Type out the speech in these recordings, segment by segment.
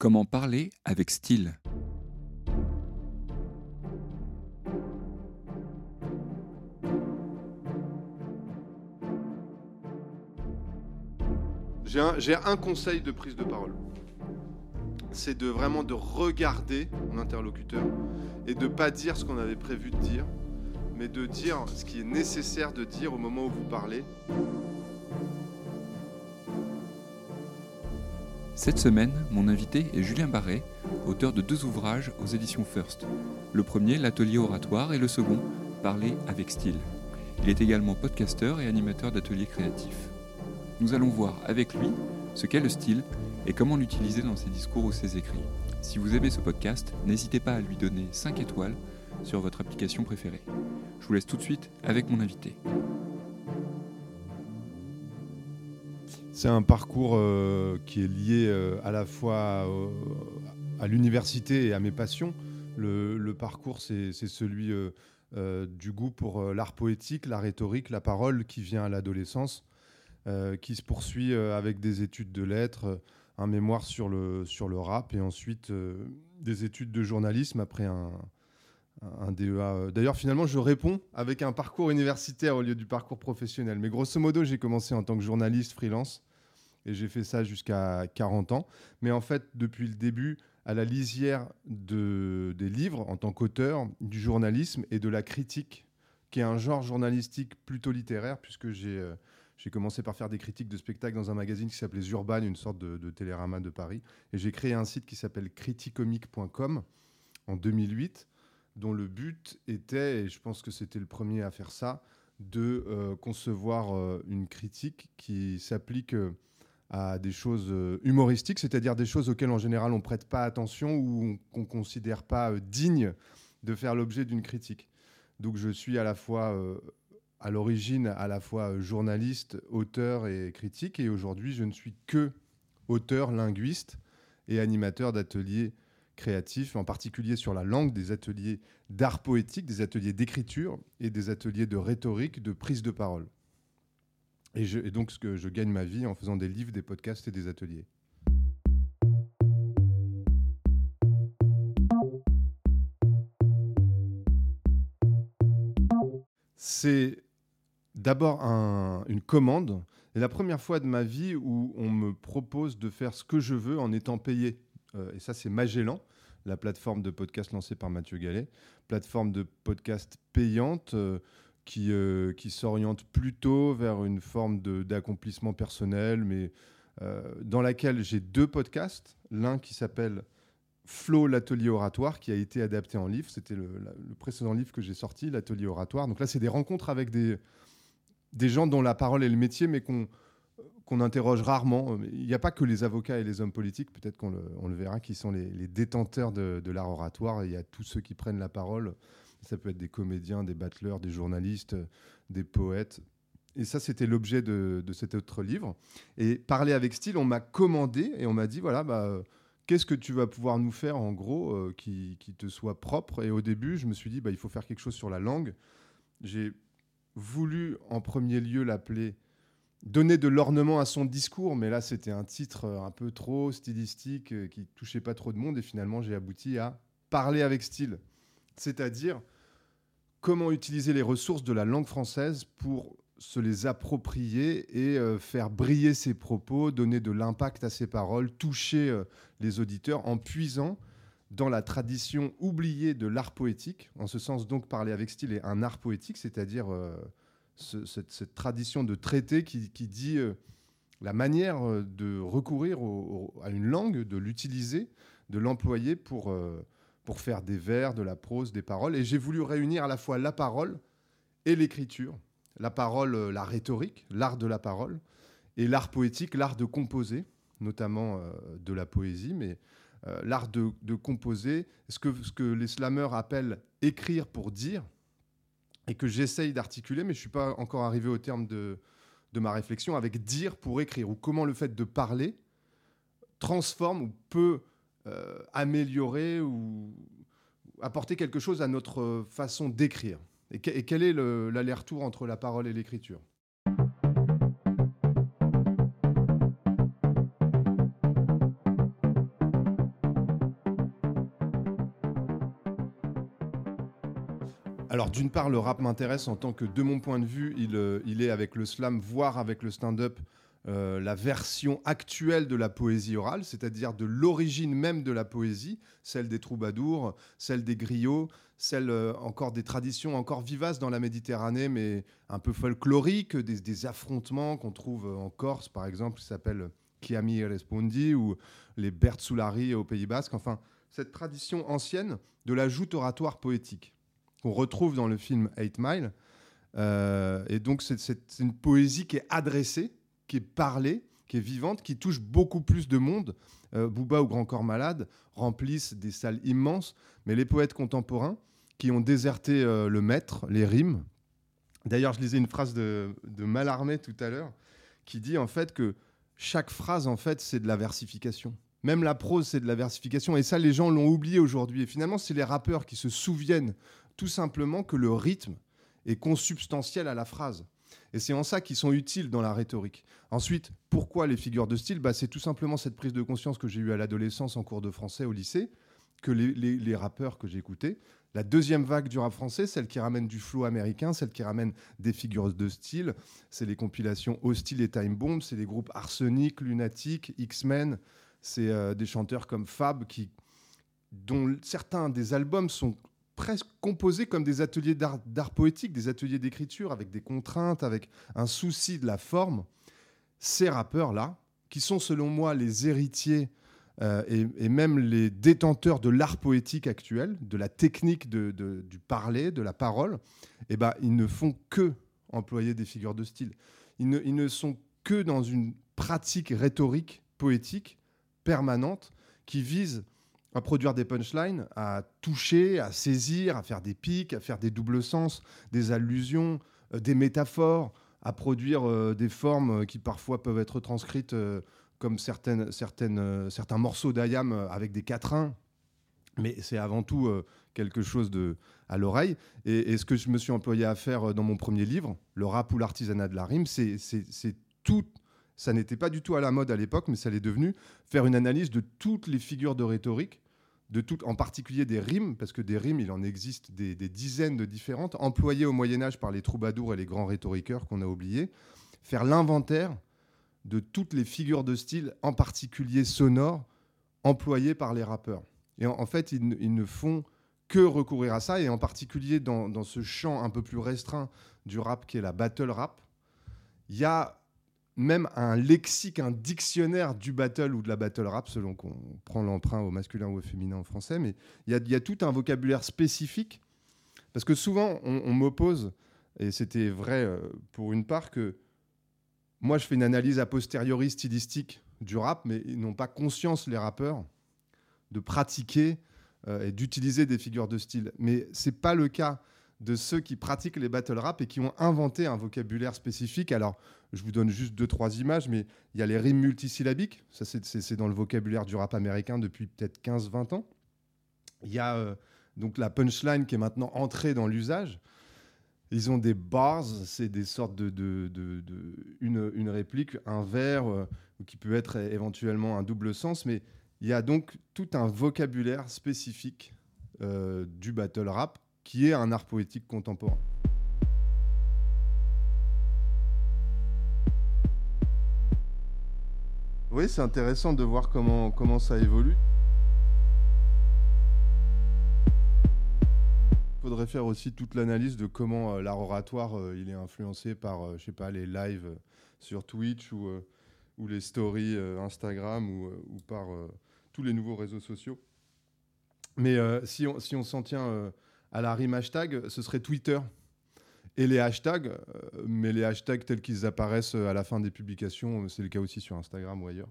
Comment parler avec style? J'ai un, conseil de prise de parole. C'est de vraiment de regarder mon interlocuteur et de pas dire ce qu'on avait prévu de dire, mais de dire ce qui est nécessaire de dire au moment où vous parlez. Cette semaine, mon invité est Julien Barret, auteur de deux ouvrages aux éditions First. Le premier, L'atelier oratoire, et le second, Parler avec style. Il est également podcasteur et animateur d'ateliers créatifs. Nous allons voir avec lui ce qu'est le style et comment l'utiliser dans ses discours ou ses écrits. Si vous aimez ce podcast, n'hésitez pas à lui donner 5 étoiles sur votre application préférée. Je vous laisse tout de suite avec mon invité. C'est un parcours euh, qui est lié euh, à la fois à l'université et à mes passions. Le, parcours, c'est celui euh, du goût pour l'art poétique, la rhétorique, la parole qui vient à l'adolescence qui se poursuit avec des études de lettres, un mémoire sur le, sur le rap et ensuite des études de journalisme après un, un DEA. D'ailleurs, finalement, je réponds avec un parcours universitaire au lieu du parcours professionnel. Mais grosso modo, j'ai commencé en tant que journaliste freelance et j'ai fait ça jusqu'à 40 ans. Mais en fait, depuis le début, à la lisière de, des livres en tant qu'auteur, du journalisme et de la critique, qui est un genre journalistique plutôt littéraire, puisque j'ai j'ai commencé par faire des critiques de spectacles dans un magazine qui s'appelait Urban, une sorte de, télérama de Paris. Et j'ai créé un site qui s'appelle criticomique.com en 2008, dont le but était, et je pense que c'était le premier à faire ça, de euh, concevoir euh, une critique qui s'applique euh, à des choses humoristiques, c'est-à-dire des choses auxquelles en général on prête pas attention ou qu'on considère pas dignes de faire l'objet d'une critique. Donc je suis à la fois à l'origine à la fois euh, journaliste, auteur et critique. Et aujourd'hui, je ne suis que auteur, linguiste et animateur d'ateliers créatifs, en particulier sur la langue, des ateliers d'art poétique, des ateliers d'écriture et des ateliers de rhétorique, de prise de parole. Et, donc, ce que je gagne ma vie en faisant des livres, des podcasts et des ateliers. C'est d'abord une commande. Et la première fois de ma vie où on me propose de faire ce que je veux en étant payé. Euh, et ça, c'est Magellan, la plateforme de podcast lancée par Mathieu Gallet. Plateforme de podcast payante euh, qui, euh, qui s'oriente plutôt vers une forme d'accomplissement personnel, mais dans laquelle j'ai deux podcasts. L'un qui s'appelle Flo, l'atelier oratoire, qui a été adapté en livre. C'était le, précédent livre que j'ai sorti, l'atelier oratoire. Donc là, c'est des rencontres avec des gens dont la parole est le métier, mais qu'on qu'on interroge rarement. Il n'y a pas que les avocats et les hommes politiques, peut-être qu'on le, verra, qui sont les, détenteurs de, l'art oratoire. Il y a tous ceux qui prennent la parole. Ça peut être des comédiens, des battleurs, des journalistes, des poètes. Et ça, c'était l'objet de, cet autre livre. Et parler avec style, on m'a commandé et on m'a dit, voilà, bah, qu'est-ce que tu vas pouvoir nous faire, en gros, euh, qui, qui, te soit propre? Et au début, je me suis dit, bah, il faut faire quelque chose sur la langue. J'ai voulu en premier lieu l'appeler donner de l'ornement à son discours, mais là c'était un titre euh, un peu trop stylistique euh, qui touchait pas trop de monde et finalement j'ai abouti à parler avec style, c'est-à-dire comment utiliser les ressources de la langue française pour se les approprier et euh, faire briller ses propos, donner de l'impact à ses paroles, toucher les auditeurs en puisant dans la tradition oubliée de l'art poétique. En ce sens, donc, parler avec style est un art poétique, c'est-à-dire euh, cette, tradition de traité qui, dit euh, la manière euh, de recourir à une langue, de l'utiliser, de l'employer pour, pour faire des vers, de la prose, des paroles. Et j'ai voulu réunir à la fois la parole et l'écriture. La parole, la rhétorique, l'art de la parole, et l'art poétique, l'art de composer, notamment de la poésie, mais euh, l'art de, composer, ce que, ce que les slameurs appellent écrire pour dire, et que j'essaye d'articuler, mais je ne suis pas encore arrivé au terme de, ma réflexion, avec dire pour écrire, ou comment le fait de parler transforme ou peut euh, améliorer ou apporter quelque chose à notre façon d'écrire. Et, quel est l'aller-retour entre la parole et l'écriture? Alors d'une part, le rap m'intéresse en tant que, de mon point de vue, il euh, est avec le slam, voire avec le stand-up, euh, la version actuelle de la poésie orale, c'est-à-dire de l'origine même de la poésie, celle des troubadours, celle des griots, celle euh, encore des traditions encore vivaces dans la Méditerranée, mais un peu folkloriques, des, affrontements qu'on trouve en Corse, par exemple, qui s'appelle Chiami Respondi, ou les Bertsoulari au Pays Basque. Enfin, cette tradition ancienne de la joute oratoire poétique qu'on retrouve dans le film Eight Mile. Euh, et donc, c'est une poésie qui est adressée, qui est parlée, qui est vivante, qui touche beaucoup plus de monde. Euh, Booba ou Grand Corps Malade remplissent des salles immenses, mais les poètes contemporains qui ont déserté euh, le maître, les rimes. D'ailleurs, je lisais une phrase de, de Mallarmé tout à l'heure qui dit en fait que chaque phrase, en fait, c'est de la versification. Même la prose, c'est de la versification. Et ça, les gens l'ont oublié aujourd'hui. Et finalement, c'est les rappeurs qui se souviennent tout simplement que le rythme est consubstantiel à la phrase. Et c'est en ça qu'ils sont utiles dans la rhétorique. Ensuite, pourquoi les figures de style? Bah, C'est tout simplement cette prise de conscience que j'ai eue à l'adolescence en cours de français au lycée, que les, rappeurs que j'écoutais, la deuxième vague du rap français, celle qui ramène du flow américain, celle qui ramène des figures de style, c'est les compilations Hostile et Time Bomb, c'est les groupes Arsenic, Lunatic, X-Men, c'est euh, des chanteurs comme Fab qui, dont certains des albums sont presque composés comme des ateliers d'art poétique, des ateliers d'écriture avec des contraintes, avec un souci de la forme. Ces rappeurs-là, qui sont selon moi les héritiers euh, et, même les détenteurs de l'art poétique actuel, de la technique du parler, de la parole, eh ben, ils ne font que employer des figures de style. Ils ne sont que dans une pratique rhétorique, poétique, permanente, qui vise à produire des punchlines, à toucher, à saisir, à faire des pics, à faire des doubles sens, des allusions, euh, des métaphores, à produire euh, des formes euh, qui parfois peuvent être transcrites comme certaines, certains morceaux d'ayam avec des quatrains. Mais c'est avant tout quelque chose de, à l'oreille. Et, ce que je me suis employé à faire dans mon premier livre, Le rap ou l'artisanat de la rime, c'est tout. Ça n'était pas du tout à la mode à l'époque, mais ça l'est devenu. Faire une analyse de toutes les figures de rhétorique, de toutes, en particulier des rimes, parce que des rimes, il en existe des, dizaines de différentes, employées au Moyen Âge par les troubadours et les grands rhétoriqueurs qu'on a oubliés. Faire l'inventaire de toutes les figures de style, en particulier sonores, employées par les rappeurs. Et en, fait, ils, ils ne font que recourir à ça, et en particulier dans, dans ce champ un peu plus restreint du rap qui est la battle rap, il y a même un lexique, un dictionnaire du battle ou de la battle rap, selon qu'on prend l'emprunt au masculin ou au féminin en français, mais il y a, tout un vocabulaire spécifique, parce que souvent on, on m'oppose, et c'était vrai euh, pour une part, que moi je fais une analyse a posteriori stylistique du rap, mais ils n'ont pas conscience, les rappeurs, de pratiquer euh, et d'utiliser des figures de style. Mais c'est pas le cas de ceux qui pratiquent les battle rap et qui ont inventé un vocabulaire spécifique. Alors, je vous donne juste deux, trois images, mais il y a les rimes multisyllabiques. Ça, c'est- dans le vocabulaire du rap américain depuis peut-être 15-20 ans. Il y a euh, donc la punchline qui est maintenant entrée dans l'usage. Ils ont des bars, c'est des sortes de, une, réplique, un vers, euh, qui peut être éventuellement un double sens, mais il y a donc tout un vocabulaire spécifique euh, du battle rap qui est un art poétique contemporain. Oui, c'est intéressant de voir comment, comment ça évolue. Il faudrait faire aussi toute l'analyse de comment euh, l'art oratoire euh, il est influencé par, euh, je sais pas, les lives sur Twitch ou, les stories Instagram ou, par tous les nouveaux réseaux sociaux. Mais si on s'en tient à la rime hashtag, ce serait Twitter. Et les hashtags, euh, mais les hashtags tels qu'ils apparaissent à la fin des publications, c'est le cas aussi sur Instagram ou ailleurs,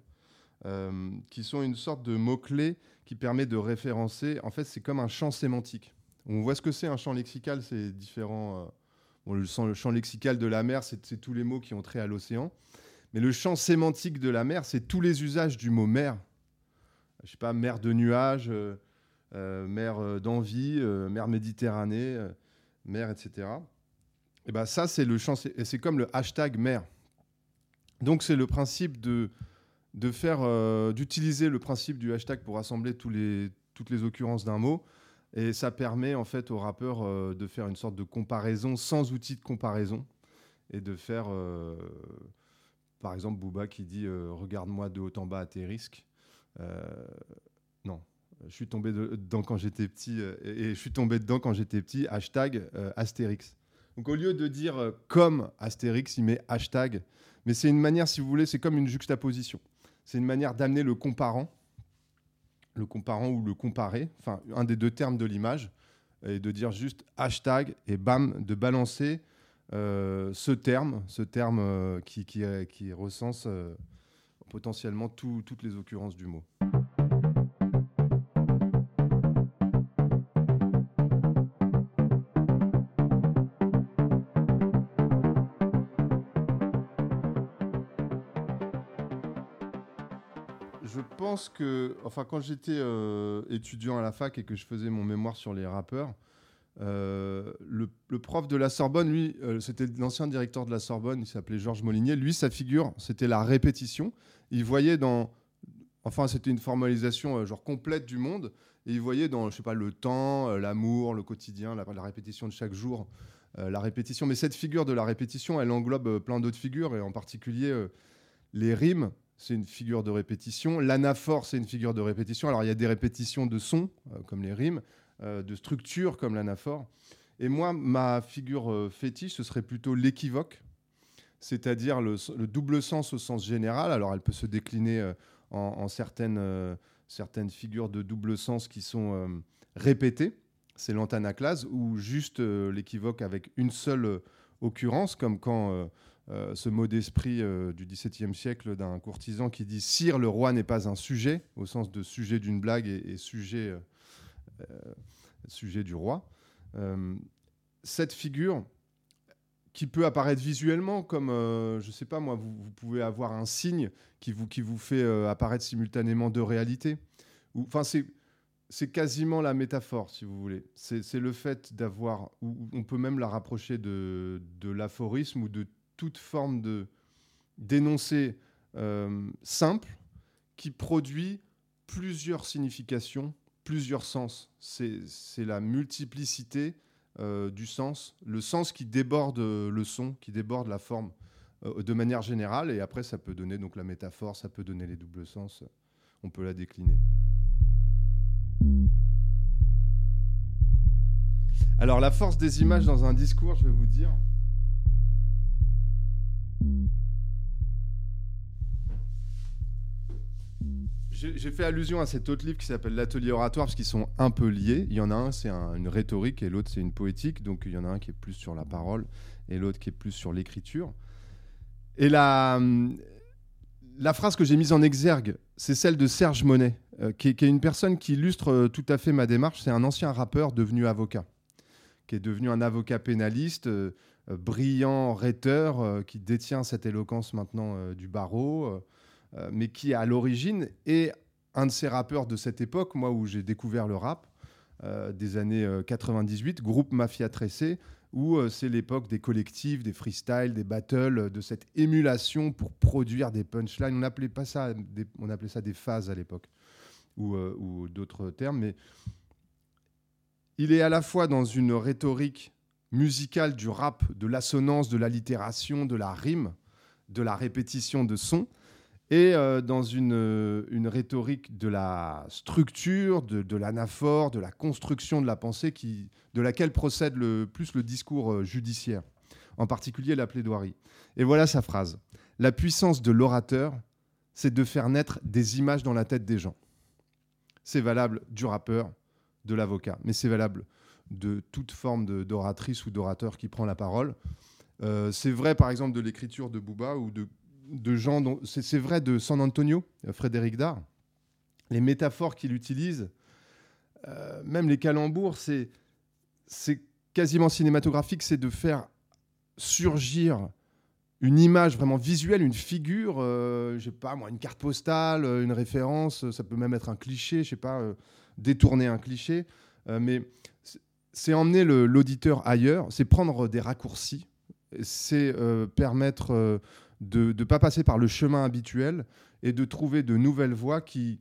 euh, qui sont une sorte de mot-clé qui permet de référencer. En fait, c'est comme un champ sémantique. On voit ce que c'est un champ lexical, c'est différent. euh, bon, le, champ, le champ lexical de la mer, c'est tous les mots qui ont trait à l'océan. Mais le champ sémantique de la mer, c'est tous les usages du mot mer. Je sais pas, mer de nuages, euh, euh, mer euh, d'envie, euh, mer Méditerranée, euh, mer, etc. Et ben ça, c'est le et c'est comme le hashtag mer. Donc c'est le principe de, de faire, euh, d'utiliser le principe du hashtag pour rassembler les, toutes les occurrences d'un mot, Et ça permet en fait aux rappeurs euh, de faire une sorte de comparaison sans outil de comparaison et de faire, euh, par exemple, Booba qui dit euh, Regarde-moi de haut en bas à tes risques. Je suis tombé dedans quand j'étais petit et, je suis tombé dedans quand j'étais petit. Hashtag Astérix. Donc au lieu de dire comme Astérix, il met hashtag. Mais c'est une manière, si vous voulez, c'est comme une juxtaposition. C'est une manière d'amener le comparant le comparant ou le comparer, enfin un des deux termes de l'image, et de dire juste hashtag et bam, de balancer euh, ce terme, ce terme euh, qui, recense euh, potentiellement toutes les occurrences du mot. Que, enfin, quand j'étais euh, étudiant à la fac et que je faisais mon mémoire sur les rappeurs, euh, le, prof de la Sorbonne, lui, euh, c'était l'ancien directeur de la Sorbonne, il s'appelait Georges Molinier. Lui, sa figure, c'était la répétition. Il voyait dans, enfin, c'était une formalisation genre complète du monde, et il voyait dans, je sais pas, le temps, l'amour, le quotidien, la, la, répétition de chaque jour, la répétition. Mais cette figure de la répétition, elle englobe plein d'autres figures, et en particulier les rimes c'est une figure de répétition. L'anaphore, c'est une figure de répétition. Alors, il y a des répétitions de sons, euh, comme les rimes, euh, de structures, comme l'anaphore. Et moi, ma figure euh, fétiche, ce serait plutôt l'équivoque, c'est-à-dire le, double sens au sens général. Alors, elle peut se décliner en, certaines, certaines figures de double sens qui sont répétées. C'est l'antanaclase, ou juste l'équivoque avec une seule occurrence, comme quand euh, ce mot d'esprit euh, du XVIIe siècle d'un courtisan qui dit Sire, le roi n'est pas un sujet, au sens de sujet d'une blague et, sujet, euh, sujet du roi. cette figure, qui peut apparaître visuellement comme, je ne sais pas moi, vous, pouvez avoir un signe qui vous, qui vous fait apparaître simultanément deux réalités. Enfin, c'est c'est quasiment la métaphore, si vous voulez. C'est le fait d'avoir, on peut même la rapprocher de, de l'aphorisme ou de toute forme de d'énoncé euh, simple qui produit plusieurs significations, plusieurs sens. C'est la multiplicité euh, du sens, le sens qui déborde le son, qui déborde la forme euh, de manière générale. Et après, ça peut donner donc la métaphore, ça peut donner les doubles sens. On peut la décliner. Alors la force des images dans un discours, je vais vous dire. J'ai fait allusion à cet autre livre qui s'appelle L'atelier oratoire parce qu'ils sont un peu liés. Il y en a un, c'est une rhétorique et l'autre, c'est une poétique. Donc il y en a un qui est plus sur la parole et l'autre qui est plus sur l'écriture. Et la, la phrase que j'ai mise en exergue, c'est celle de Serge Monet, euh, qui, est, une personne qui illustre euh, tout à fait ma démarche. C'est un ancien rappeur devenu avocat, qui est devenu un avocat pénaliste, euh, brillant rhéteur, qui détient cette éloquence maintenant du barreau mais qui à l'origine est un de ces rappeurs de cette époque, moi où j'ai découvert le rap, euh, des années 98, euh, groupe Mafia Tressé, où c'est l'époque des collectifs, des freestyles, des battles, de cette émulation pour produire des punchlines. On appelait, pas ça des, on appelait ça des phases à l'époque, ou, ou d'autres termes, mais il est à la fois dans une rhétorique musicale du rap, de l'assonance, de l'allitération, de la rime, de la répétition de sons, et euh, dans une, euh, une, rhétorique de la structure, de, de l'anaphore, de la construction de la pensée, qui, de laquelle procède le plus le discours euh, judiciaire, en particulier la plaidoirie. Et voilà sa phrase. La puissance de l'orateur, c'est de faire naître des images dans la tête des gens. C'est valable du rappeur, de l'avocat, mais c'est valable de toute forme d'oratrice ou d'orateur qui prend la parole. c'est vrai, par exemple, de l'écriture de Booba ou de de gens dont c'est vrai de San Antonio, euh, Frédéric Dard, les métaphores qu'il utilise, euh, même les calembours, c'est quasiment cinématographique, c'est de faire surgir une image vraiment visuelle, une figure, euh, je sais pas moi, une carte postale, une référence, ça peut même être un cliché, je sais pas, détourner un cliché, mais c'est emmener l'auditeur ailleurs, c'est prendre des raccourcis, c'est permettre de ne pas passer par le chemin habituel et de trouver de nouvelles voies qui,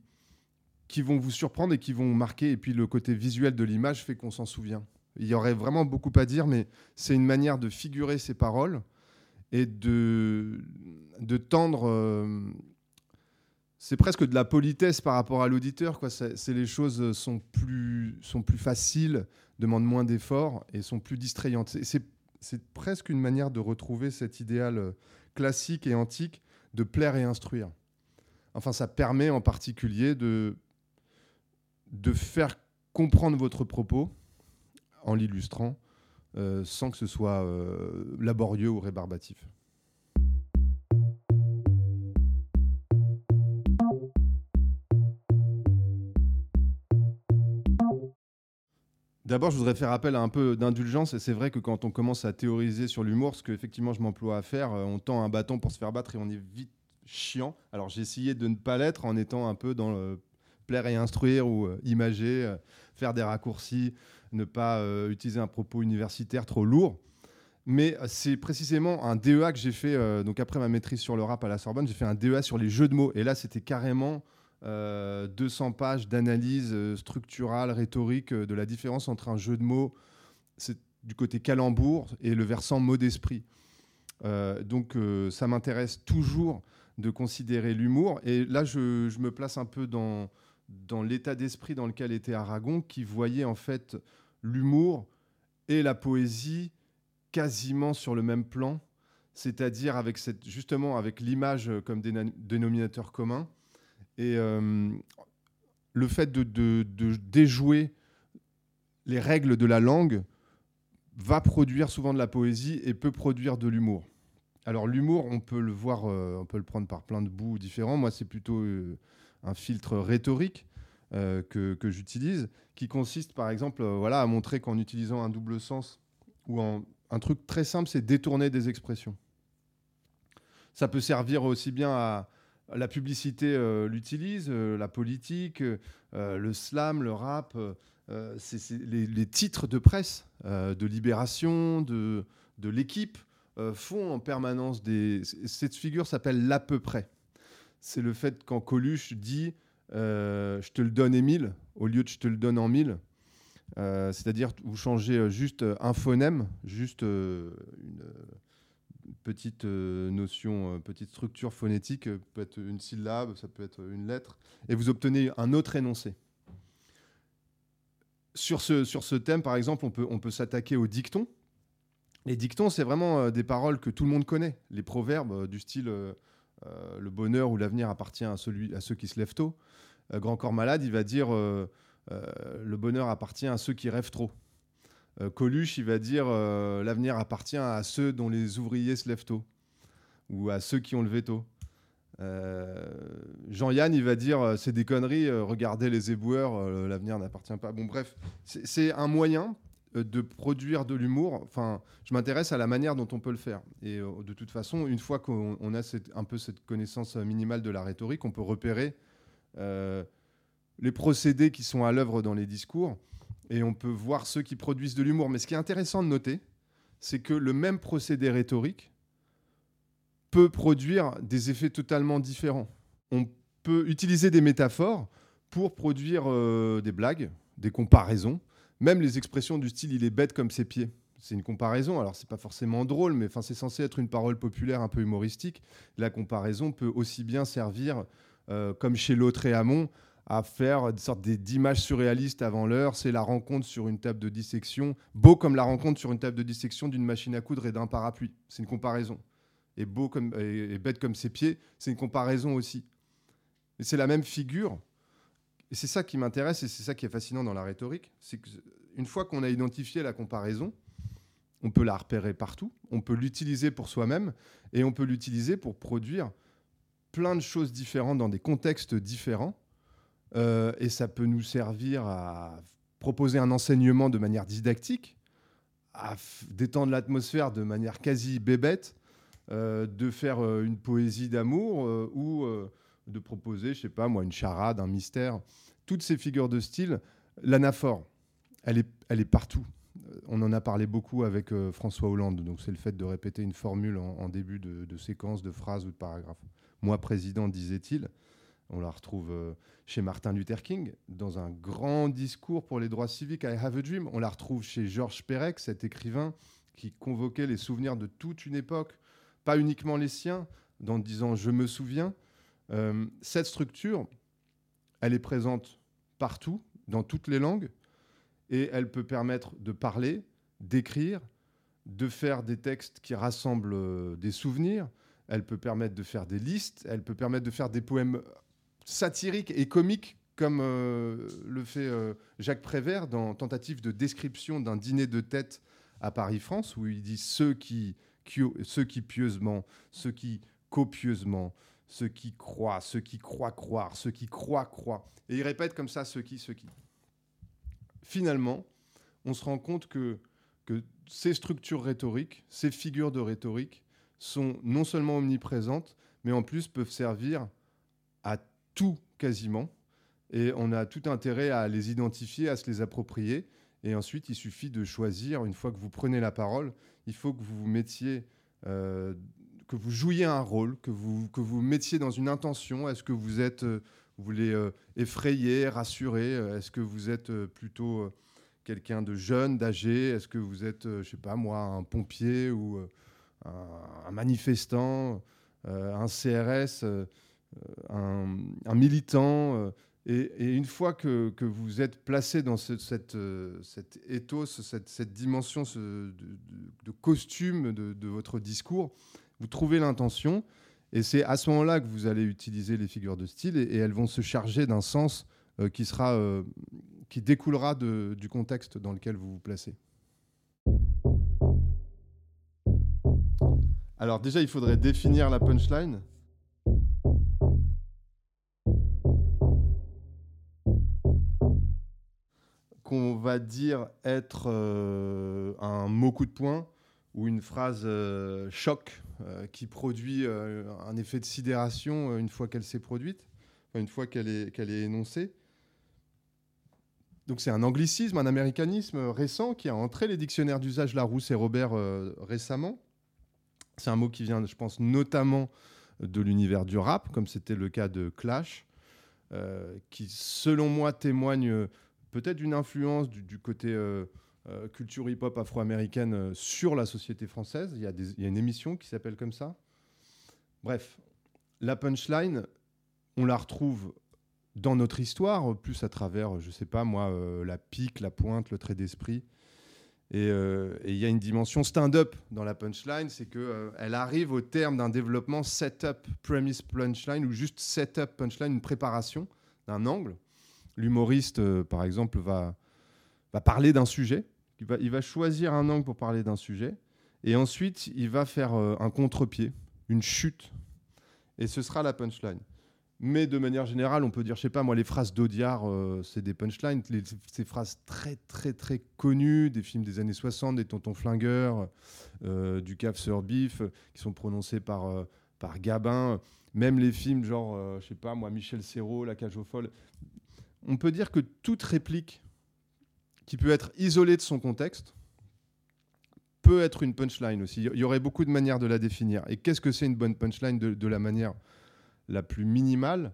qui vont vous surprendre et qui vont marquer. Et puis le côté visuel de l'image fait qu'on s'en souvient. Il y aurait vraiment beaucoup à dire, mais c'est une manière de figurer ces paroles et de, de tendre. euh, c'est presque de la politesse par rapport à l'auditeur. Quoi. Les choses sont plus, sont plus faciles, demandent moins d'efforts et sont plus distrayantes. C'est presque une manière de retrouver cet idéal euh, classique et antique de plaire et instruire. Enfin, ça permet en particulier de, faire comprendre votre propos en l'illustrant, euh, sans que ce soit euh, laborieux ou rébarbatif. D'abord, je voudrais faire appel à un peu d'indulgence. Et c'est vrai que quand on commence à théoriser sur l'humour, ce que effectivement je m'emploie à faire, euh, on tend un bâton pour se faire battre et on est vite chiant. Alors j'ai essayé de ne pas l'être en étant un peu dans le plaire et instruire ou euh, imager, euh, faire des raccourcis, ne pas utiliser un propos universitaire trop lourd. Mais c'est précisément un DEA que j'ai fait, donc après ma maîtrise sur le rap à la Sorbonne, j'ai fait un DEA sur les jeux de mots. Et là, c'était carrément euh, 200 pages d'analyse euh, structurale, rhétorique euh, de la différence entre un jeu de mots, du côté calembour, et le versant mot d'esprit. Euh, donc euh, ça m'intéresse toujours de considérer l'humour. Et là, je, je me place un peu dans, dans l'état d'esprit dans lequel était Aragon, qui voyait en fait l'humour et la poésie quasiment sur le même plan, c'est-à-dire avec cette, justement avec l'image comme dénominateur commun. Et euh, le fait de, déjouer les règles de la langue va produire souvent de la poésie et peut produire de l'humour. Alors l'humour, on peut le voir, euh, on peut le prendre par plein de bouts différents. Moi, c'est plutôt euh, un filtre rhétorique que, j'utilise, qui consiste par exemple voilà, à montrer qu'en utilisant un double sens ou un truc très simple, c'est détourner des expressions. Ça peut servir aussi bien à la publicité euh, l'utilise, euh, la politique, euh, le slam, le rap, les, titres de presse de Libération, de, de l'équipe font en permanence des. Cette figure s'appelle l'à peu près. C'est le fait quand Coluche dit je te le donne Émile au lieu de je te le donne en mille. C'est-à-dire vous changez juste un phonème, juste une petite euh, notion, euh, petite structure phonétique, euh, peut être une syllabe, ça peut être une lettre, et vous obtenez un autre énoncé. Sur ce, sur ce thème, par exemple, on peut, on peut s'attaquer aux dictons. Les dictons, c'est vraiment des paroles que tout le monde connaît. Les proverbes du style le bonheur ou l'avenir appartient à, celui, à ceux qui se lèvent tôt. Grand Corps Malade, il va dire le bonheur appartient à ceux qui rêvent trop. Euh, Coluche, il va dire euh, l'avenir appartient à ceux dont les ouvriers se lèvent tôt ou à ceux qui ont levé tôt. Euh, Jean-Yann, il va dire c'est des conneries, regardez les éboueurs, l'avenir n'appartient pas. Bon, bref, c'est un moyen de produire de l'humour. Enfin, je m'intéresse à la manière dont on peut le faire. Et de toute façon, une fois qu'on on a un peu cette connaissance minimale de la rhétorique, on peut repérer les procédés qui sont à l'œuvre dans les discours et on peut voir ceux qui produisent de l'humour. Mais ce qui est intéressant de noter, c'est que le même procédé rhétorique peut produire des effets totalement différents. On peut utiliser des métaphores pour produire euh, des blagues, des comparaisons, même les expressions du style il est bête comme ses pieds. C'est une comparaison, alors c'est pas forcément drôle, mais enfin c'est censé être une parole populaire un peu humoristique. La comparaison peut aussi bien servir, euh, comme chez Hamon, à faire une sorte des- d'images surréalistes avant l'heure. C'est la rencontre sur une table de dissection, beau comme la rencontre sur une table de dissection d'une machine à coudre et d'un parapluie. C'est une comparaison. Et beau comme et bête comme ses pieds, c'est une comparaison aussi. Et c'est la même figure. Et c'est ça qui m'intéresse et c'est ça qui est fascinant dans la rhétorique, c'est qu'une fois qu'on a identifié la comparaison, on peut la repérer partout, on peut l'utiliser pour soi-même et on peut l'utiliser pour produire plein de choses différentes dans des contextes différents. Euh, et ça peut nous servir à proposer un enseignement de manière didactique, à détendre l'atmosphère de manière quasi bébête, euh, de faire euh, une poésie d'amour ou de proposer, je sais pas moi, une charade, un mystère. Toutes ces figures de style, l'anaphore, elle est, elle est partout. On en a parlé beaucoup avec François Hollande. Donc, c'est le fait de répéter une formule en, en début de, de séquence, de phrase ou de paragraphe. Moi, président, disait-il. On la retrouve euh, chez Martin Luther King, dans un grand discours pour les droits civiques, I Have a Dream. On la retrouve chez Georges Perec, cet écrivain qui convoquait les souvenirs de toute une époque, pas uniquement les siens, en disant Je me souviens. Euh, cette structure, elle est présente partout, dans toutes les langues, et elle peut permettre de parler, d'écrire, de faire des textes qui rassemblent euh, des souvenirs, elle peut permettre de faire des listes, elle peut permettre de faire des poèmes satiriques et comiques, comme euh, le fait euh, Jacques Prévert dans Tentative de description d'un dîner de tête à Paris-France, où il dit ceux qui, ceux qui pieusement, ceux qui copieusement, ceux qui croient, ceux qui croient croire, ceux qui croient croient. Et il répète comme ça ceux qui, ceux qui. Finalement, on se rend compte que, que ces structures rhétoriques, ces figures de rhétorique, sont non seulement omniprésentes, mais en plus peuvent servir à tout quasiment. Et on a tout intérêt à les identifier, à se les approprier. Et ensuite, il suffit de choisir, une fois que vous prenez la parole, il faut que vous vous mettiez, euh, que vous jouiez un rôle, que vous, que vous mettiez dans une intention. Est-ce que vous êtes, euh, vous voulez euh, effrayer, rassurer? Est-ce que vous êtes plutôt quelqu'un de jeune, d'âgé? Est-ce que vous êtes, je sais pas moi, un pompier ou un, manifestant, un CRS, euh, un, militant. Euh, et, une fois que, vous êtes placé dans cette, cet ethos, cette, dimension de, costume de, votre discours, vous trouvez l'intention. Et c'est à ce moment-là que vous allez utiliser les figures de style et, elles vont se charger d'un sens qui, sera, qui découlera du contexte dans lequel vous vous placez. Alors déjà, il faudrait définir la punchline. Qu'on va dire être euh, un mot coup de poing ou une phrase euh, choc euh, qui produit un effet de sidération une fois qu'elle s'est produite, une fois qu'elle est, qu'elle est énoncée. Donc c'est un anglicisme, un américanisme récent qui a entré les dictionnaires d'usage Larousse et Robert récemment. C'est un mot qui vient, je pense, notamment de l'univers du rap, comme c'était le cas de Clash, qui, selon moi, témoigne peut-être d'une influence du, côté euh, euh, culture hip-hop afro-américaine sur la société française. Il y, a une émission qui s'appelle comme ça. Bref, la punchline, on la retrouve dans notre histoire, plus à travers, je sais pas moi, la pique, la pointe, le trait d'esprit. Euh, et il y a une dimension stand-up dans la punchline, c'est euh, elle arrive au terme d'un développement setup, premise punchline, ou juste setup punchline, une préparation d'un angle. L'humoriste, euh, par exemple, va, parler d'un sujet, il va, il choisir un angle pour parler d'un sujet, et ensuite il va faire un contre-pied, une chute, et ce sera la punchline. Mais de manière générale, on peut dire, je sais pas, moi, les phrases d'Audiard, euh, c'est des punchlines, ces phrases très, très, très connues des films des années 60, des Tontons Flingueurs, euh, du Cave sur Beef, qui sont prononcées par, euh, par Gabin. Même les films, genre, je sais pas, moi, Michel Serrault, La Cage aux Folles. On peut dire que toute réplique qui peut être isolée de son contexte peut être une punchline aussi. Il y aurait beaucoup de manières de la définir. Et qu'est-ce que c'est une bonne punchline de, la manière la plus minimale,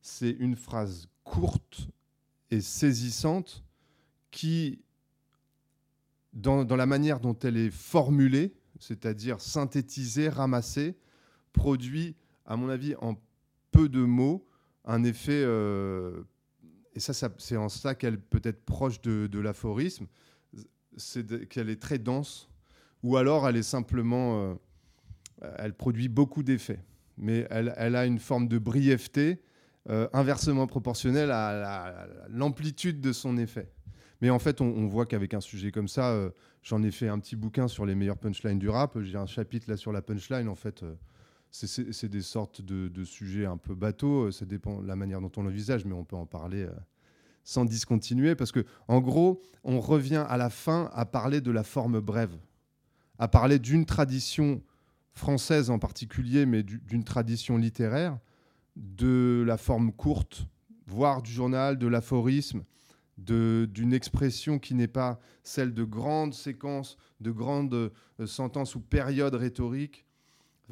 c'est une phrase courte et saisissante qui, dans, la manière dont elle est formulée, c'est-à-dire synthétisée, ramassée, produit, à mon avis, en peu de mots, un effet... Euh, et ça, c'est en ça qu'elle peut être proche de, l'aphorisme, c'est qu'elle est très dense, ou alors elle est simplement... Euh, elle produit beaucoup d'effets mais elle, a une forme de brièveté euh, inversement proportionnelle à, l'amplitude de son effet. Mais en fait, on, voit qu'avec un sujet comme ça, euh, j'en ai fait un petit bouquin sur les meilleures punchlines du rap. J'ai un chapitre là sur la punchline. En fait, c'est des sortes de, sujets un peu bateaux. Ça dépend de la manière dont on l'envisage, mais on peut en parler sans discontinuer. Parce que, en gros, on revient à la fin à parler de la forme brève, à parler d'une tradition française en particulier, mais d'une tradition littéraire, de la forme courte, voire du journal, de l'aphorisme, d'une expression qui n'est pas celle de grandes séquences, de grandes euh, sentences ou périodes rhétoriques,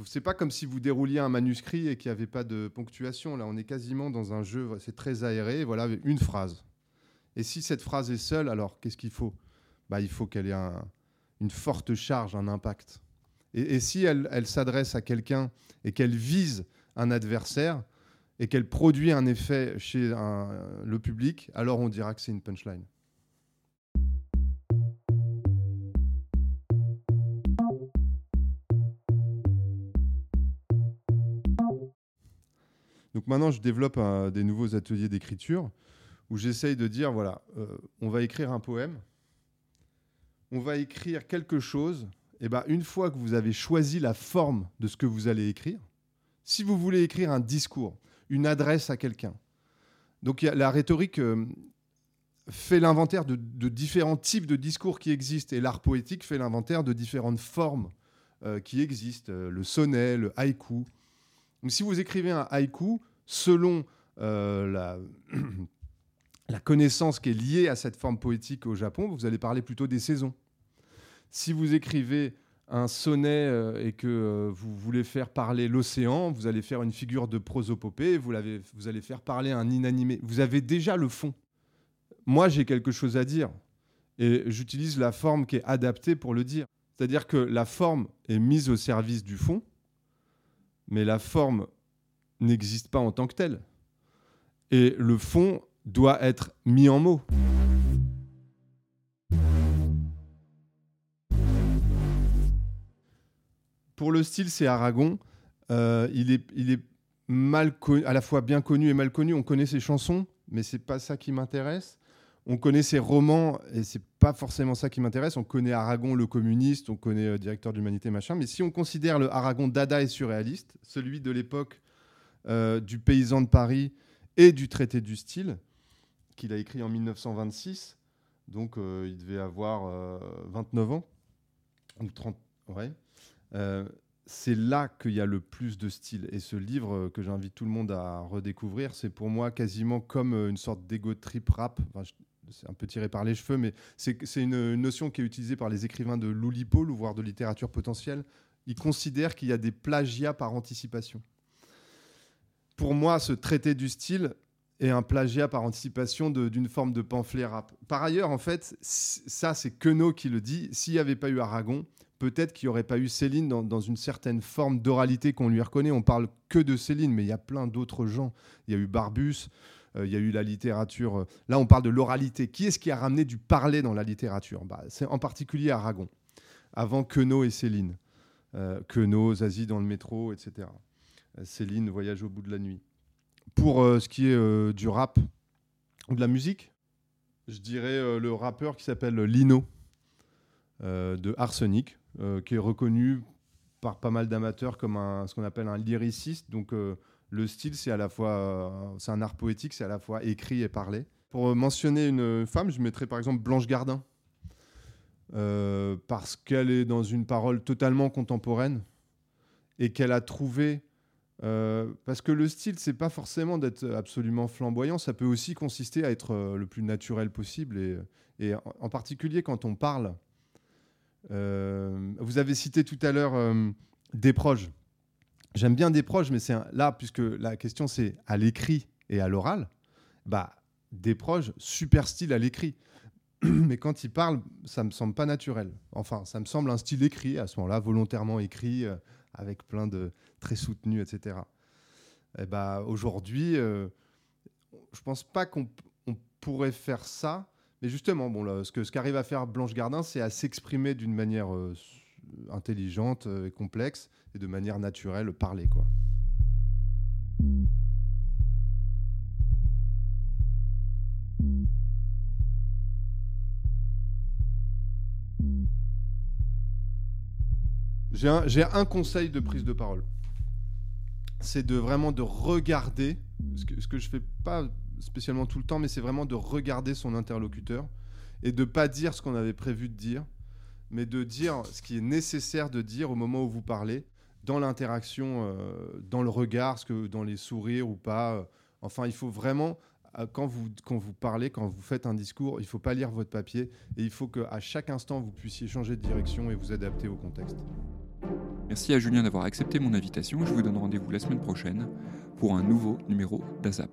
C'est pas comme si vous dérouliez un manuscrit et qu'il n'y avait pas de ponctuation. Là, on est quasiment dans un jeu, c'est très aéré. Voilà, une phrase. Et si cette phrase est seule, alors qu'est-ce qu'il faut? Bah, Il faut qu'elle ait une forte charge, un impact. Et, si elle, s'adresse à quelqu'un et qu'elle vise un adversaire et qu'elle produit un effet chez le public, alors on dira que c'est une punchline. Donc maintenant, je développe des nouveaux ateliers d'écriture où j'essaye de dire, voilà, euh, on va écrire un poème, on va écrire quelque chose, et ben une fois que vous avez choisi la forme de ce que vous allez écrire, si vous voulez écrire un discours, une adresse à quelqu'un, donc la rhétorique euh, fait l'inventaire de, différents types de discours qui existent, et l'art poétique fait l'inventaire de différentes formes euh, qui existent, le sonnet, le haïku. Donc si vous écrivez un haïku, selon la la connaissance qui est liée à cette forme poétique au Japon, vous allez parler plutôt des saisons. Si vous écrivez un sonnet euh, et que euh, vous voulez faire parler l'océan, vous allez faire une figure de prosopopée, vous allez faire parler un inanimé. Vous avez déjà le fond. Moi, j'ai quelque chose à dire et j'utilise la forme qui est adaptée pour le dire. C'est-à-dire que la forme est mise au service du fond, mais la forme n'existe pas en tant que telle. Et le fond doit être mis en mots. Pour le style, c'est Aragon. Euh, il, est, il est mal à la fois bien connu et mal connu. On connaît ses chansons, mais c'est pas ça qui m'intéresse. On connaît ses romans et c'est pas forcément ça qui m'intéresse. On connaît Aragon le communiste, on connaît euh, directeur d'humanité machin. Mais si on considère le Aragon dada et surréaliste, celui de l'époque euh, du paysan de Paris et du traité du style, qu'il a écrit en 1926. Donc, euh, il devait avoir 29 euh, ans. Ou 30, ouais. Euh, c'est là qu'il y a le plus de style. Et ce livre que j'invite tout le monde à redécouvrir, c'est pour moi quasiment comme une sorte d'ego trip rap. c'est un peu tiré par les cheveux, mais c'est une, notion qui est utilisée par les écrivains de l'Oulipo, l'ouvroir de littérature potentielle. Ils considèrent qu'il y a des plagiats par anticipation. Pour moi, ce traité du style, et un plagiat par anticipation d'une forme de pamphlet rap. Par ailleurs, en fait, ça, c'est Queneau qui le dit. S'il n'y avait pas eu Aragon, peut-être qu'il n'y aurait pas eu Céline dans, une certaine forme d'oralité qu'on lui reconnaît. On parle que de Céline, mais il y a plein d'autres gens. Il y a eu Barbus, euh, il y a eu la littérature. Euh, là, on parle de l'oralité. Qui est-ce qui a ramené du parler dans la littérature? Bah, C'est en particulier Aragon, avant Queneau et Céline. Euh, Queneau, Zazie dans le métro, etc. Euh, Céline, Voyage au bout de la nuit. Pour euh, ce qui est euh, du rap ou de la musique, je dirais le rappeur qui s'appelle Lino de Arsenic, qui est reconnu par pas mal d'amateurs comme un, ce qu'on appelle un lyriciste. Donc le style, c'est à la fois, c'est un art poétique, c'est à la fois écrit et parlé. Pour mentionner une femme, je mettrais par exemple Blanche Gardin, parce qu'elle est dans une parole totalement contemporaine et qu'elle a trouvé euh, parce que le style, c'est pas forcément d'être absolument flamboyant, ça peut aussi consister à être euh, le plus naturel possible. Et, en, particulier quand on parle. Euh, vous avez cité tout à l'heure des proches. J'aime bien des proches, mais c'est là, puisque la question c'est à l'écrit et à l'oral, bah, des proches, super style à l'écrit. mais quand il parle, ça me semble pas naturel. Enfin, ça me semble un style écrit à ce moment-là, volontairement écrit avec plein de très soutenu, etc. Et bah, Aujourd'hui, euh, je pense pas qu'on pourrait faire ça. Mais justement, bon, ce qu'arrive à faire Blanche Gardin, c'est à s'exprimer d'une manière euh, intelligente euh, et complexe et de manière naturelle, parler. Quoi. J'ai un, conseil de prise de parole. C'est de vraiment de regarder, ce que, ce que je fais pas spécialement tout le temps, mais c'est vraiment de regarder son interlocuteur et de pas dire ce qu'on avait prévu de dire, mais de dire ce qui est nécessaire de dire au moment où vous parlez, dans l'interaction, euh, dans le regard, dans les sourires ou pas. Enfin, il faut vraiment euh, quand vous, quand vous parlez, quand vous faites un discours, il faut pas lire votre papier et il faut qu'à chaque instant, vous puissiez changer de direction et vous adapter au contexte. Merci à Julien d'avoir accepté mon invitation. Je vous donne rendez-vous la semaine prochaine pour un nouveau numéro d'AZAP.